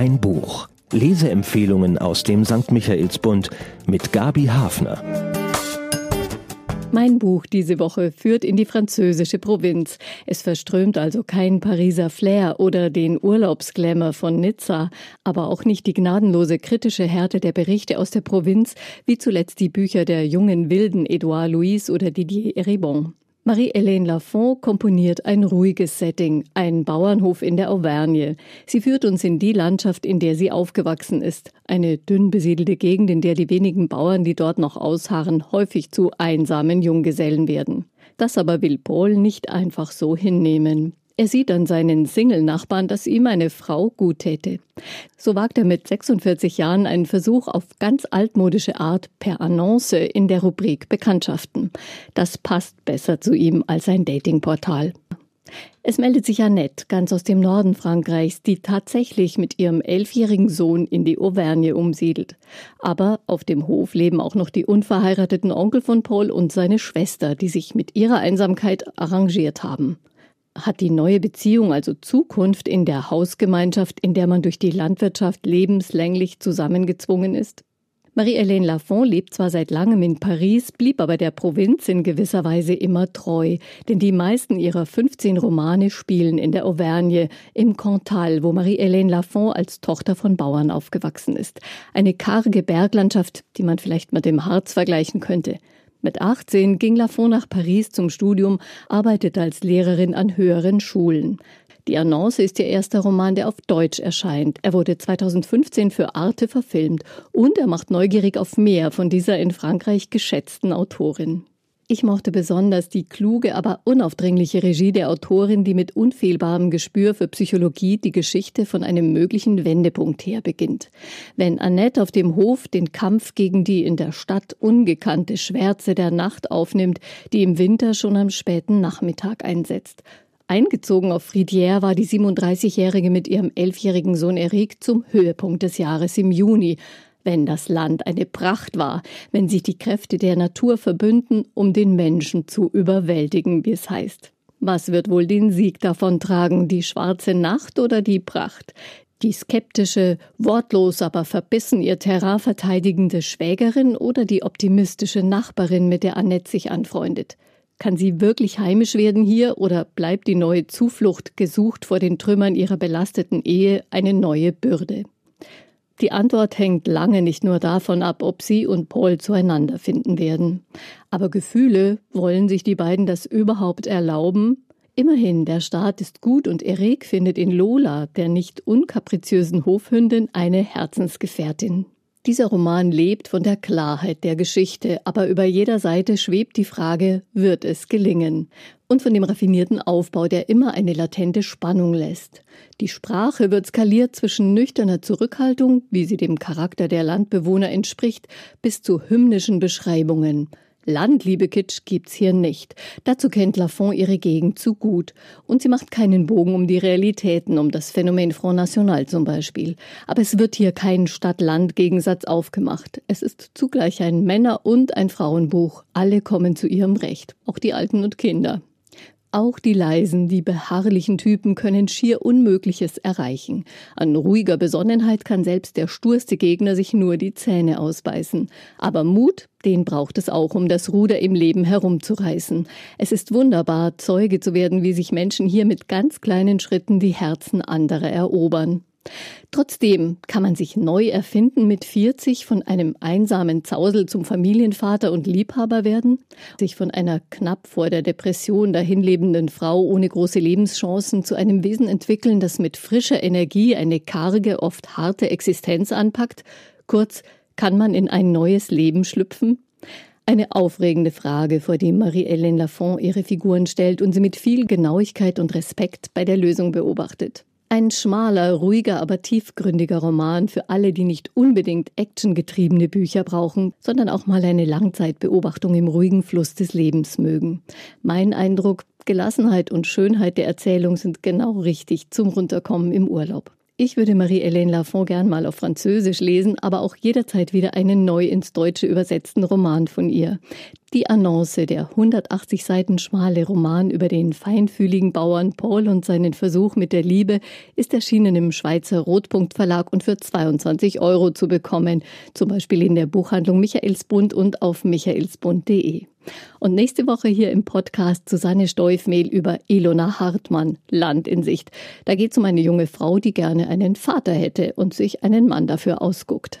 Ein Buch. Leseempfehlungen aus dem St. Michaelsbund mit Gabi Hafner. Mein Buch diese Woche führt in die französische Provinz. Es verströmt also kein Pariser Flair oder den Urlaubsglamour von Nizza, aber auch nicht die gnadenlose kritische Härte der Berichte aus der Provinz, wie zuletzt die Bücher der jungen Wilden Edouard Louis oder Didier Eribon. Marie-Hélène Lafont komponiert ein ruhiges Setting, ein Bauernhof in der Auvergne. Sie führt uns in die Landschaft, in der sie aufgewachsen ist. Eine dünn besiedelte Gegend, in der die wenigen Bauern, die dort noch ausharren, häufig zu einsamen Junggesellen werden. Das aber will Paul nicht einfach so hinnehmen. Er sieht an seinen Single-Nachbarn, dass ihm eine Frau gut täte. So wagt er mit 46 Jahren einen Versuch auf ganz altmodische Art per Annonce in der Rubrik Bekanntschaften. Das passt besser zu ihm als ein Datingportal. Es meldet sich Annette, ganz aus dem Norden Frankreichs, die tatsächlich mit ihrem elfjährigen Sohn in die Auvergne umsiedelt. Aber auf dem Hof leben auch noch die unverheirateten Onkel von Paul und seine Schwester, die sich mit ihrer Einsamkeit arrangiert haben. Hat die neue Beziehung also Zukunft in der Hausgemeinschaft, in der man durch die Landwirtschaft lebenslänglich zusammengezwungen ist? Marie-Hélène Lafont lebt zwar seit langem in Paris, blieb aber der Provinz in gewisser Weise immer treu, denn die meisten ihrer 15 Romane spielen in der Auvergne, im Cantal, wo Marie-Hélène Lafont als Tochter von Bauern aufgewachsen ist. Eine karge Berglandschaft, die man vielleicht mit dem Harz vergleichen könnte. Mit 18 ging Lafont nach Paris zum Studium, arbeitet als Lehrerin an höheren Schulen. Die Annonce ist ihr erster Roman, der auf Deutsch erscheint. Er wurde 2015 für Arte verfilmt und er macht neugierig auf mehr von dieser in Frankreich geschätzten Autorin. Ich mochte besonders die kluge, aber unaufdringliche Regie der Autorin, die mit unfehlbarem Gespür für Psychologie die Geschichte von einem möglichen Wendepunkt her beginnt. Wenn Annette auf dem Hof den Kampf gegen die in der Stadt ungekannte Schwärze der Nacht aufnimmt, die im Winter schon am späten Nachmittag einsetzt. Eingezogen auf Fridière war die 37-Jährige mit ihrem elfjährigen Sohn Eric zum Höhepunkt des Jahres im Juni wenn das Land eine Pracht war, wenn sich die Kräfte der Natur verbünden, um den Menschen zu überwältigen, wie es heißt. Was wird wohl den Sieg davon tragen, die schwarze Nacht oder die Pracht? Die skeptische, wortlos aber verbissen ihr Terrain verteidigende Schwägerin oder die optimistische Nachbarin, mit der Annette sich anfreundet? Kann sie wirklich heimisch werden hier oder bleibt die neue Zuflucht, gesucht vor den Trümmern ihrer belasteten Ehe, eine neue Bürde? Die Antwort hängt lange nicht nur davon ab, ob sie und Paul zueinander finden werden. Aber Gefühle, wollen sich die beiden das überhaupt erlauben? Immerhin, der Staat ist gut und Erik findet in Lola, der nicht unkapriziösen Hofhündin, eine Herzensgefährtin. Dieser Roman lebt von der Klarheit der Geschichte, aber über jeder Seite schwebt die Frage, wird es gelingen? Und von dem raffinierten Aufbau, der immer eine latente Spannung lässt. Die Sprache wird skaliert zwischen nüchterner Zurückhaltung, wie sie dem Charakter der Landbewohner entspricht, bis zu hymnischen Beschreibungen. Landliebe-Kitsch gibt's hier nicht. Dazu kennt Lafont ihre Gegend zu gut. Und sie macht keinen Bogen um die Realitäten, um das Phänomen Front National zum Beispiel. Aber es wird hier kein Stadt-Land-Gegensatz aufgemacht. Es ist zugleich ein Männer- und ein Frauenbuch. Alle kommen zu ihrem Recht. Auch die Alten und Kinder. Auch die leisen, die beharrlichen Typen können schier Unmögliches erreichen. An ruhiger Besonnenheit kann selbst der sturste Gegner sich nur die Zähne ausbeißen. Aber Mut, den braucht es auch, um das Ruder im Leben herumzureißen. Es ist wunderbar, Zeuge zu werden, wie sich Menschen hier mit ganz kleinen Schritten die Herzen anderer erobern. Trotzdem kann man sich neu erfinden mit 40, von einem einsamen Zausel zum Familienvater und Liebhaber werden, sich von einer knapp vor der Depression dahinlebenden Frau ohne große Lebenschancen zu einem Wesen entwickeln, das mit frischer Energie eine karge, oft harte Existenz anpackt. Kurz, kann man in ein neues Leben schlüpfen? Eine aufregende Frage, vor die Marie-Hélène Lafont ihre Figuren stellt und sie mit viel Genauigkeit und Respekt bei der Lösung beobachtet. Ein schmaler, ruhiger, aber tiefgründiger Roman für alle, die nicht unbedingt actiongetriebene Bücher brauchen, sondern auch mal eine Langzeitbeobachtung im ruhigen Fluss des Lebens mögen. Mein Eindruck, Gelassenheit und Schönheit der Erzählung sind genau richtig zum Runterkommen im Urlaub. Ich würde Marie-Hélène Lafont gern mal auf Französisch lesen, aber auch jederzeit wieder einen neu ins Deutsche übersetzten Roman von ihr. Die Annonce, der 180 Seiten schmale Roman über den feinfühligen Bauern Paul und seinen Versuch mit der Liebe, ist erschienen im Schweizer Rotpunkt Verlag und für 22 Euro zu bekommen, zum Beispiel in der Buchhandlung Michaelsbund und auf michaelsbund.de. Und nächste Woche hier im Podcast Susanne Steufmehl über Ilona Hartmann, Land in Sicht. Da geht es um eine junge Frau, die gerne einen Vater hätte und sich einen Mann dafür ausguckt.